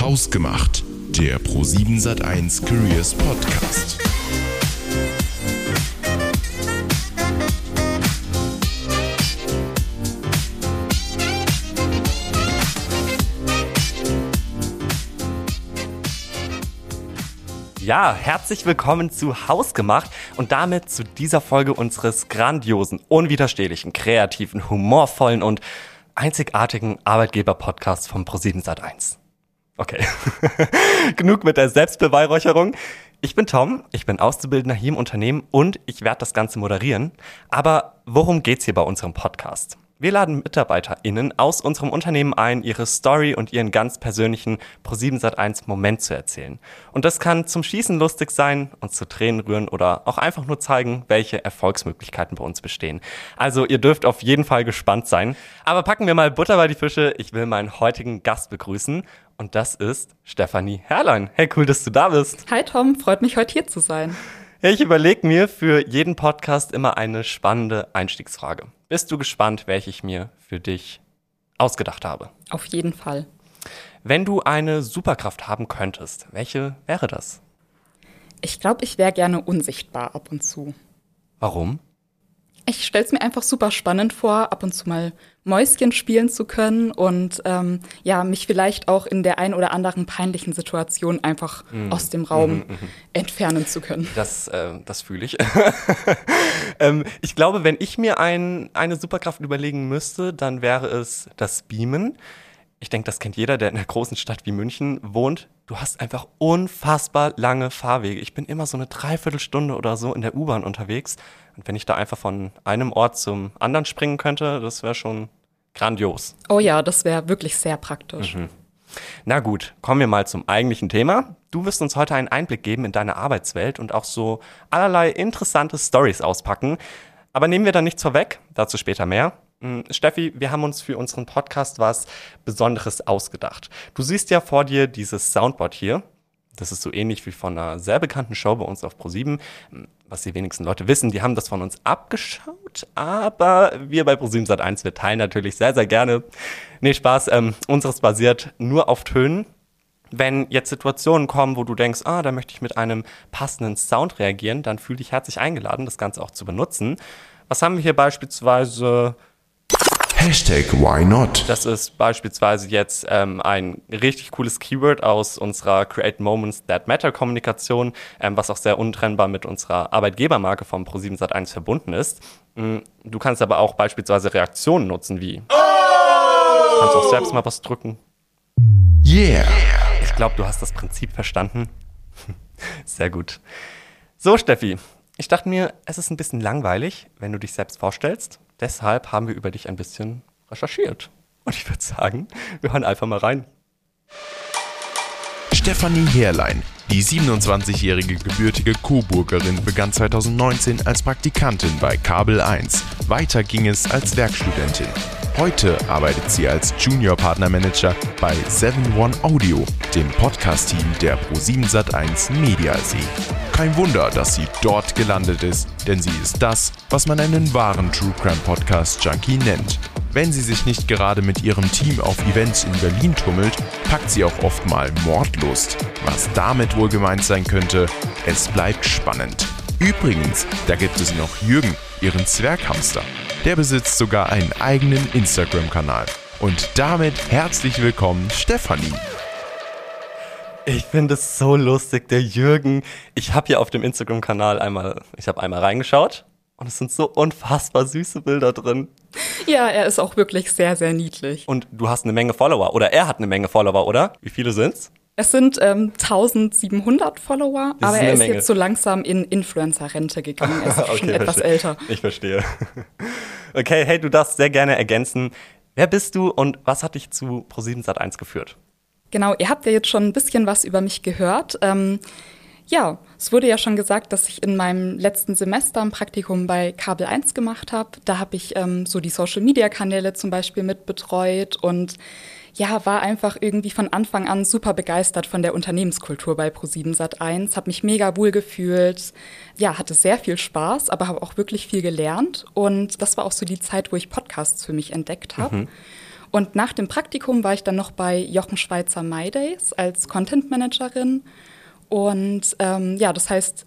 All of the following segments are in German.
Hausgemacht, der Pro7 Sat1 Careers Podcast. Ja, herzlich willkommen zu Hausgemacht und damit zu dieser Folge unseres grandiosen, unwiderstehlichen, kreativen, humorvollen und einzigartigen Arbeitgeber-Podcasts vom Pro7 Sat1. Okay, genug mit der Selbstbeweihräucherung. Ich bin Tom, ich bin Auszubildender hier im Unternehmen und ich werde das Ganze moderieren. Aber worum geht's hier bei unserem Podcast? Wir laden MitarbeiterInnen aus unserem Unternehmen ein, ihre Story und ihren ganz persönlichen Pro7 Sat1 Moment zu erzählen. Und das kann zum Schießen lustig sein, uns zu Tränen rühren oder auch einfach nur zeigen, welche Erfolgsmöglichkeiten bei uns bestehen. Also ihr dürft auf jeden Fall gespannt sein. Aber packen wir mal Butter bei die Fische. Ich will meinen heutigen Gast begrüßen. Und das ist Stefanie Herrlein. Hey, cool, dass du da bist. Hi Tom, freut mich heute hier zu sein. Ich überlege mir für jeden Podcast immer eine spannende Einstiegsfrage. Bist du gespannt, welche ich mir für dich ausgedacht habe? Auf jeden Fall. Wenn du eine Superkraft haben könntest, welche wäre das? Ich glaube, ich wäre gerne unsichtbar ab und zu. Warum? Ich stelle es mir einfach super spannend vor, ab und zu mal Mäuschen spielen zu können und ähm, ja, mich vielleicht auch in der ein oder anderen peinlichen Situation einfach mm. aus dem Raum mm -hmm. entfernen zu können. Das, äh, das fühle ich. ähm, ich glaube, wenn ich mir ein, eine Superkraft überlegen müsste, dann wäre es das Beamen ich denke, das kennt jeder, der in einer großen Stadt wie München wohnt. Du hast einfach unfassbar lange Fahrwege. Ich bin immer so eine Dreiviertelstunde oder so in der U-Bahn unterwegs. Und wenn ich da einfach von einem Ort zum anderen springen könnte, das wäre schon grandios. Oh ja, das wäre wirklich sehr praktisch. Mhm. Na gut, kommen wir mal zum eigentlichen Thema. Du wirst uns heute einen Einblick geben in deine Arbeitswelt und auch so allerlei interessante Stories auspacken. Aber nehmen wir da nichts vorweg, dazu später mehr. Hm, Steffi, wir haben uns für unseren Podcast was Besonderes ausgedacht. Du siehst ja vor dir dieses Soundboard hier. Das ist so ähnlich wie von einer sehr bekannten Show bei uns auf Pro7. Hm, was die wenigsten Leute wissen, die haben das von uns abgeschaut, aber wir bei Pro7 Sat1, wir teilen natürlich sehr, sehr gerne. Nee, Spaß, ähm, unseres basiert nur auf Tönen. Wenn jetzt Situationen kommen, wo du denkst, ah, da möchte ich mit einem passenden Sound reagieren, dann fühl dich herzlich eingeladen, das Ganze auch zu benutzen. Was haben wir hier beispielsweise? Hashtag Why Not? Das ist beispielsweise jetzt ähm, ein richtig cooles Keyword aus unserer Create Moments That Matter Kommunikation, ähm, was auch sehr untrennbar mit unserer Arbeitgebermarke vom Pro7 Sat1 verbunden ist. Mm, du kannst aber auch beispielsweise Reaktionen nutzen wie oh! Du kannst auch selbst mal was drücken. Yeah! Ich glaube, du hast das Prinzip verstanden. Sehr gut. So, Steffi, ich dachte mir, es ist ein bisschen langweilig, wenn du dich selbst vorstellst. Deshalb haben wir über dich ein bisschen recherchiert. Und ich würde sagen, wir hören einfach mal rein. Stefanie Herrlein, die 27-jährige gebürtige Coburgerin, begann 2019 als Praktikantin bei Kabel 1. Weiter ging es als Werkstudentin. Heute arbeitet sie als Junior Partnermanager bei 7 Audio, dem Podcast-Team der Pro7 Sat1 Mediasee. Kein Wunder, dass sie dort gelandet ist, denn sie ist das, was man einen wahren True Crime Podcast Junkie nennt. Wenn sie sich nicht gerade mit ihrem Team auf Events in Berlin tummelt, packt sie auch oft mal Mordlust. Was damit wohl gemeint sein könnte, es bleibt spannend. Übrigens, da gibt es noch Jürgen, ihren Zwerghamster. Der besitzt sogar einen eigenen Instagram-Kanal. Und damit herzlich willkommen, Stefanie. Ich finde es so lustig, der Jürgen. Ich habe hier auf dem Instagram-Kanal einmal, ich habe einmal reingeschaut und es sind so unfassbar süße Bilder drin. Ja, er ist auch wirklich sehr, sehr niedlich. Und du hast eine Menge Follower oder er hat eine Menge Follower, oder? Wie viele sind's? Es sind ähm, 1700 Follower, das aber er ist Menge. jetzt so langsam in Influencer-Rente gegangen. Er ist okay, schon etwas verstehe. älter. Ich verstehe. Okay, hey, du darfst sehr gerne ergänzen. Wer bist du und was hat dich zu Pro7 Sat1 geführt? Genau, ihr habt ja jetzt schon ein bisschen was über mich gehört. Ähm, ja, es wurde ja schon gesagt, dass ich in meinem letzten Semester ein Praktikum bei Kabel 1 gemacht habe. Da habe ich ähm, so die Social-Media-Kanäle zum Beispiel mitbetreut und ja, war einfach irgendwie von Anfang an super begeistert von der Unternehmenskultur bei Pro7 Sat1, habe mich mega wohl gefühlt, ja, hatte sehr viel Spaß, aber habe auch wirklich viel gelernt und das war auch so die Zeit, wo ich Podcasts für mich entdeckt habe. Mhm. Und nach dem Praktikum war ich dann noch bei Jochen Schweizer MyDays als Content Managerin. Und ähm, ja, das heißt,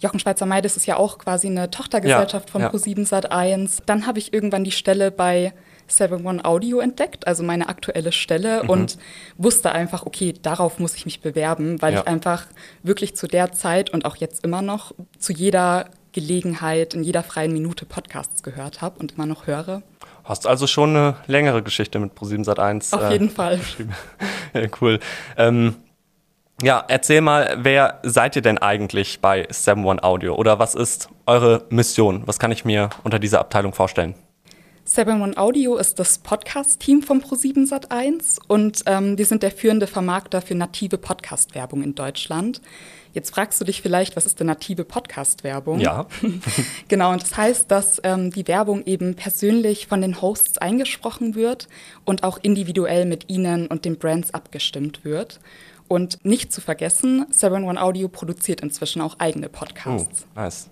Jochen Schweizer MyDays ist ja auch quasi eine Tochtergesellschaft Ja, von ja. Pro7 Sat1. Dann habe ich irgendwann die Stelle bei 7 Audio entdeckt, also meine aktuelle Stelle Mhm. und wusste einfach, okay, darauf muss ich mich bewerben, weil Ja. ich einfach wirklich zu der Zeit und auch jetzt immer noch zu jeder Gelegenheit, in jeder freien Minute Podcasts gehört habe und immer noch höre. Hast also schon eine längere Geschichte mit Pro7 Sat1. Auf jeden Fall. ja, cool. Ähm, ja, erzähl mal, wer seid ihr denn eigentlich bei 7 Audio? Oder was ist eure Mission? Was kann ich mir unter dieser Abteilung vorstellen? 7 Audio ist das Podcast-Team von Pro7 Sat1 und ähm, wir sind der führende Vermarkter für native Podcast-Werbung in Deutschland. Jetzt fragst du dich vielleicht, was ist denn native Podcast-Werbung? Ja. Genau, und das heißt, dass ähm, die Werbung eben persönlich von den Hosts eingesprochen wird und auch individuell mit ihnen und den Brands abgestimmt wird. Und nicht zu vergessen, 7 Audio produziert inzwischen auch eigene Oh, Podcasts. nice.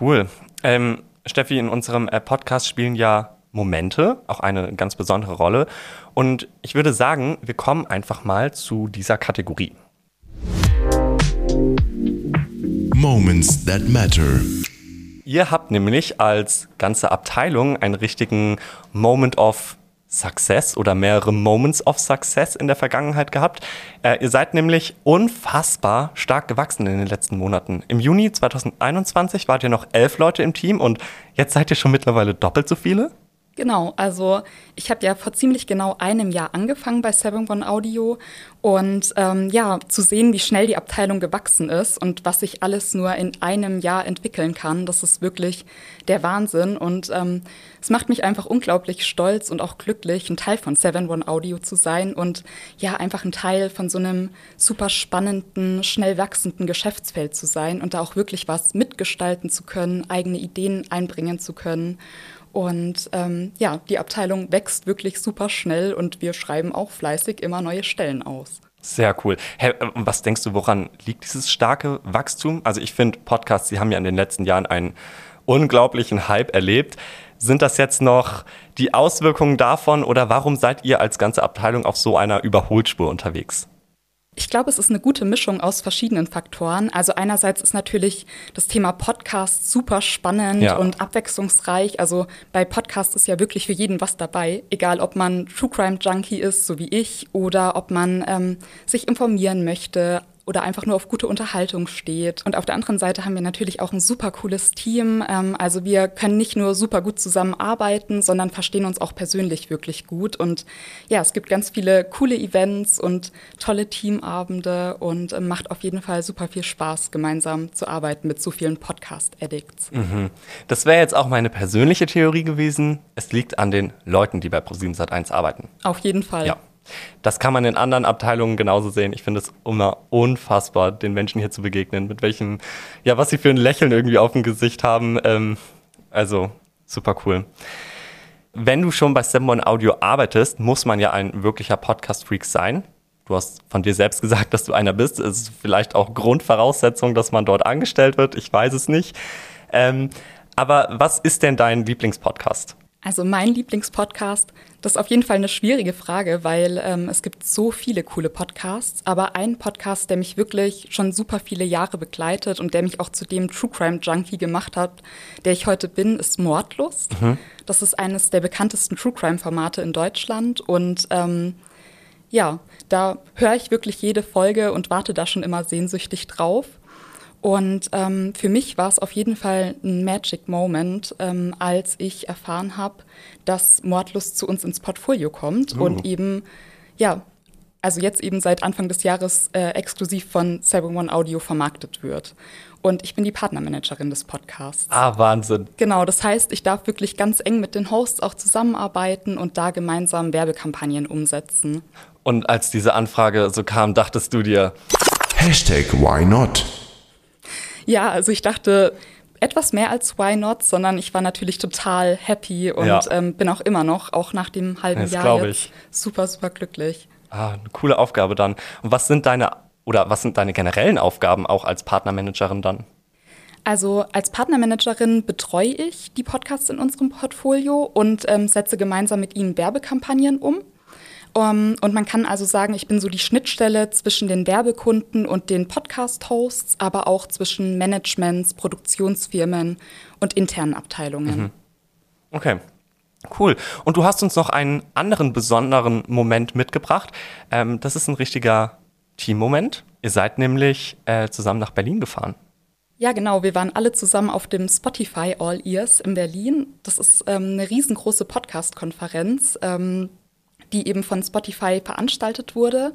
Cool. Ähm, Steffi, in unserem äh, Podcast spielen ja Momente auch eine ganz besondere Rolle. Und ich würde sagen, wir kommen einfach mal zu dieser Kategorie. Moments that matter. Ihr habt nämlich als ganze Abteilung einen richtigen Moment of Success oder mehrere Moments of Success in der Vergangenheit gehabt. Äh, ihr seid nämlich unfassbar stark gewachsen in den letzten Monaten. Im Juni 2021 wart ihr noch elf Leute im Team und jetzt seid ihr schon mittlerweile doppelt so viele. Genau, also ich habe ja vor ziemlich genau einem Jahr angefangen bei 7 Audio und ähm, ja, zu sehen, wie schnell die Abteilung gewachsen ist und was sich alles nur in einem Jahr entwickeln kann, das ist wirklich der Wahnsinn und ähm, es macht mich einfach unglaublich stolz und auch glücklich, ein Teil von 7 Audio zu sein und ja, einfach ein Teil von so einem super spannenden, schnell wachsenden Geschäftsfeld zu sein und da auch wirklich was mitgestalten zu können, eigene Ideen einbringen zu können. Und ähm, ja, die Abteilung wächst wirklich super schnell und wir schreiben auch fleißig immer neue Stellen aus. Sehr cool. Hey, äh, was denkst du, woran liegt dieses starke Wachstum? Also ich finde, Podcasts, die haben ja in den letzten Jahren einen unglaublichen Hype erlebt. Sind das jetzt noch die Auswirkungen davon oder warum seid ihr als ganze Abteilung auf so einer Überholspur unterwegs? Ich glaube, es ist eine gute Mischung aus verschiedenen Faktoren. Also einerseits ist natürlich das Thema Podcast super spannend Ja. und abwechslungsreich. Also bei Podcast ist ja wirklich für jeden was dabei. Egal, ob man True Crime Junkie ist, so wie ich, oder ob man ähm, sich informieren möchte oder einfach nur auf gute Unterhaltung steht. Und auf der anderen Seite haben wir natürlich auch ein super cooles Team. Ähm, also wir können nicht nur super gut zusammenarbeiten, sondern verstehen uns auch persönlich wirklich gut. Und ja, es gibt ganz viele coole Events und tolle Teamabende und ähm, macht auf jeden Fall super viel Spaß, gemeinsam zu arbeiten mit so vielen Podcast-Addicts. Das wäre jetzt auch meine persönliche Theorie gewesen. Es liegt an den Leuten, die bei ProSieben Sat1 arbeiten. Auf jeden Fall. Ja. Das kann man in anderen Abteilungen genauso sehen. Ich finde es immer unfassbar, den Menschen hier zu begegnen, mit welchem, ja, was sie für ein Lächeln irgendwie auf dem Gesicht haben. Ähm, also super cool. Wenn du schon bei 7 Audio arbeitest, muss man ja ein wirklicher Podcast-Freak sein. Du hast von dir selbst gesagt, dass du einer bist. Es ist vielleicht auch Grundvoraussetzung, dass man dort angestellt wird. Ich weiß es nicht. Ähm, aber was ist denn dein Lieblingspodcast? Also mein Lieblingspodcast, das ist auf jeden Fall eine schwierige Frage, weil ähm, es gibt so viele coole Podcasts. Aber ein Podcast, der mich wirklich schon super viele Jahre begleitet und der mich auch zu dem True Crime Junkie gemacht hat, der ich heute bin, ist Mordlust. Das ist eines der bekanntesten True Crime Formate in Deutschland und ähm, ja, da höre ich wirklich jede Folge und warte da schon immer sehnsüchtig drauf. Und ähm, für mich war es auf jeden Fall ein Magic Moment, ähm, als ich erfahren habe, dass Mordlust zu uns ins Portfolio kommt und eben, ja, also jetzt eben seit Anfang des Jahres äh, exklusiv von 7 Audio vermarktet wird. Und ich bin die Partnermanagerin des Podcasts. Ah, Wahnsinn. Genau, das heißt, ich darf wirklich ganz eng mit den Hosts auch zusammenarbeiten und da gemeinsam Werbekampagnen umsetzen. Und als diese Anfrage so kam, dachtest du dir, Hashtag why not? Ja, also ich dachte etwas mehr als Why Not, sondern ich war natürlich total happy und Ja. ähm, bin auch immer noch, auch nach dem halben Das Jahr jetzt, super, super glücklich. ah, eine coole Aufgabe dann. Und was sind deine oder was sind deine generellen Aufgaben auch als Partnermanagerin dann? Also als Partnermanagerin betreue ich die Podcasts in unserem Portfolio und ähm, setze gemeinsam mit ihnen Werbekampagnen um. Um, und man kann also sagen, ich bin so die Schnittstelle zwischen den Werbekunden und den Podcast-Hosts, aber auch zwischen Managements, Produktionsfirmen und internen Abteilungen. Mhm. Okay. Cool. Und du hast uns noch einen anderen besonderen Moment mitgebracht. Ähm, das ist ein richtiger Teammoment. Ihr seid nämlich äh, zusammen nach Berlin gefahren. Ja, genau. Wir waren alle zusammen auf dem Spotify All Ears in Berlin. Das ist ähm, eine riesengroße Podcast-Konferenz, ähm, die eben von Spotify veranstaltet wurde.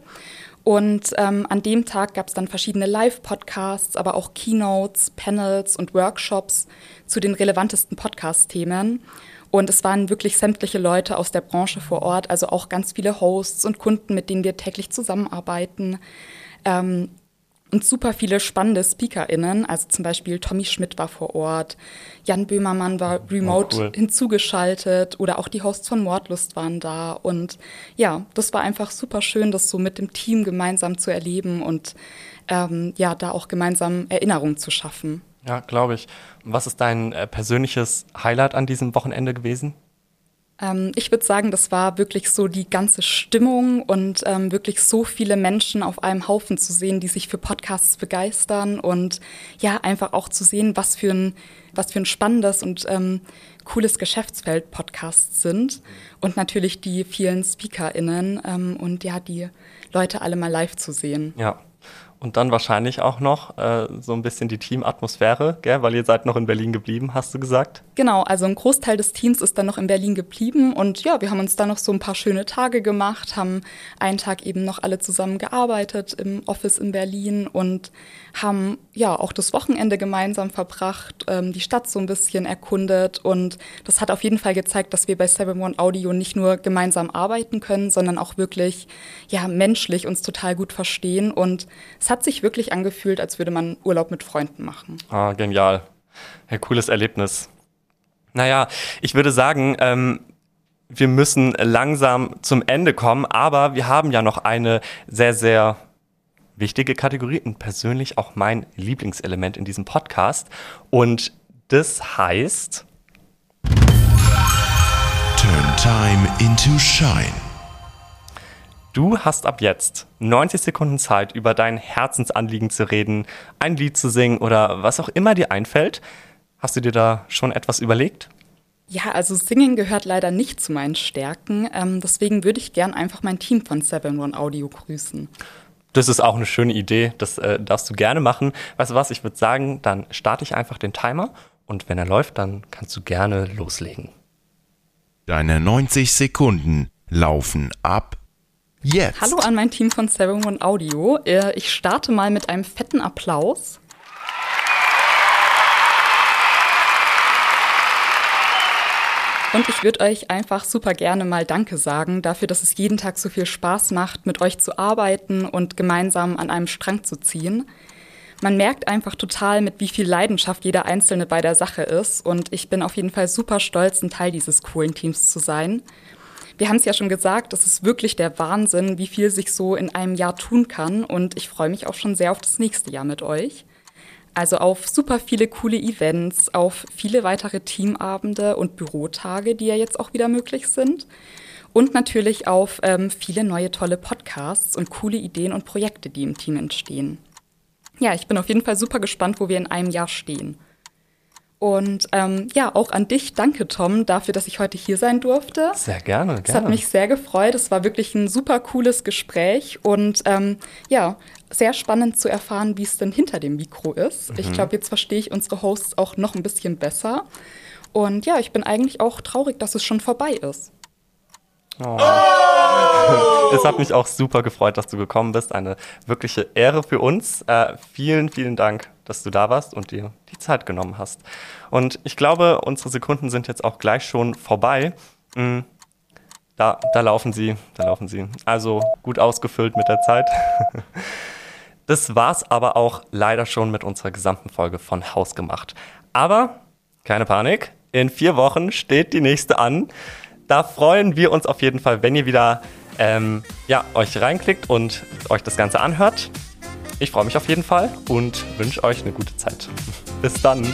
Und ähm, an dem Tag gab es dann verschiedene Live-Podcasts, aber auch Keynotes, Panels und Workshops zu den relevantesten Podcast-Themen. Und es waren wirklich sämtliche Leute aus der Branche vor Ort, also auch ganz viele Hosts und Kunden, mit denen wir täglich zusammenarbeiten. Ähm, und super viele spannende SpeakerInnen. Also zum Beispiel Tommy Schmidt war vor Ort, Jan Böhmermann war remote oh, cool. hinzugeschaltet oder auch die Hosts von Mordlust waren da. Und ja, das war einfach super schön, das so mit dem Team gemeinsam zu erleben und ähm, ja, da auch gemeinsam Erinnerungen zu schaffen. Ja, glaube ich. Was ist dein äh, persönliches Highlight an diesem Wochenende gewesen? Ähm, ich würde sagen, das war wirklich so die ganze Stimmung und ähm, wirklich so viele Menschen auf einem Haufen zu sehen, die sich für Podcasts begeistern und ja, einfach auch zu sehen, was für ein, was für ein spannendes und ähm, cooles Geschäftsfeld Podcasts sind und natürlich die vielen SpeakerInnen ähm, und ja, die Leute alle mal live zu sehen. Ja, und dann wahrscheinlich auch noch äh, so ein bisschen die Teamatmosphäre, gell? weil ihr seid noch in Berlin geblieben, hast du gesagt? Genau, also ein Großteil des Teams ist dann noch in Berlin geblieben und ja, wir haben uns dann noch so ein paar schöne Tage gemacht, haben einen Tag eben noch alle zusammen gearbeitet im Office in Berlin und haben ja auch das Wochenende gemeinsam verbracht, ähm, die Stadt so ein bisschen erkundet und das hat auf jeden Fall gezeigt, dass wir bei 7-One Audio nicht nur gemeinsam arbeiten können, sondern auch wirklich ja menschlich uns total gut verstehen und es hat sich wirklich angefühlt, als würde man Urlaub mit Freunden machen. Ah, genial. Ein cooles Erlebnis. Naja, ich würde sagen, ähm, wir müssen langsam zum Ende kommen, aber wir haben ja noch eine sehr, sehr wichtige Kategorie und persönlich auch mein Lieblingselement in diesem Podcast. Und das heißt. Turn Time into Shine. Du hast ab jetzt 90 Sekunden Zeit, über dein Herzensanliegen zu reden, ein Lied zu singen oder was auch immer dir einfällt. Hast du dir da schon etwas überlegt? Ja, also Singen gehört leider nicht zu meinen Stärken. Ähm, deswegen würde ich gern einfach mein Team von 7 Audio grüßen. Das ist auch eine schöne Idee. Das äh, darfst du gerne machen. Weißt du was? Ich würde sagen, dann starte ich einfach den Timer und wenn er läuft, dann kannst du gerne loslegen. Deine 90 Sekunden laufen ab Jetzt. Hallo an mein Team von 7 Audio. Äh, ich starte mal mit einem fetten Applaus. Und ich würde euch einfach super gerne mal Danke sagen dafür, dass es jeden Tag so viel Spaß macht, mit euch zu arbeiten und gemeinsam an einem Strang zu ziehen. Man merkt einfach total, mit wie viel Leidenschaft jeder Einzelne bei der Sache ist. Und ich bin auf jeden Fall super stolz, ein Teil dieses coolen Teams zu sein. Wir haben es ja schon gesagt, es ist wirklich der Wahnsinn, wie viel sich so in einem Jahr tun kann. Und ich freue mich auch schon sehr auf das nächste Jahr mit euch. Also auf super viele coole Events, auf viele weitere Teamabende und Bürotage, die ja jetzt auch wieder möglich sind. Und natürlich auf ähm, viele neue tolle Podcasts und coole Ideen und Projekte, die im Team entstehen. Ja, ich bin auf jeden Fall super gespannt, wo wir in einem Jahr stehen. Und ähm, ja, auch an dich danke, Tom, dafür, dass ich heute hier sein durfte. Sehr gerne, gerne. Es hat mich sehr gefreut. Es war wirklich ein super cooles Gespräch und ähm, ja, sehr spannend zu erfahren, wie es denn hinter dem Mikro ist. Mhm. Ich glaube, jetzt verstehe ich unsere Hosts auch noch ein bisschen besser. Und ja, ich bin eigentlich auch traurig, dass es schon vorbei ist. Oh. Es hat mich auch super gefreut, dass du gekommen bist. Eine wirkliche Ehre für uns. Äh, vielen, vielen Dank, dass du da warst und dir die Zeit genommen hast. Und ich glaube, unsere Sekunden sind jetzt auch gleich schon vorbei. Mm, da, da laufen sie, da laufen sie. Also gut ausgefüllt mit der Zeit. Das war's aber auch leider schon mit unserer gesamten Folge von Haus gemacht. Aber keine Panik, in vier Wochen steht die nächste an. Da freuen wir uns auf jeden Fall, wenn ihr wieder ähm, ja, euch reinklickt und euch das Ganze anhört. Ich freue mich auf jeden Fall und wünsche euch eine gute Zeit. Bis dann.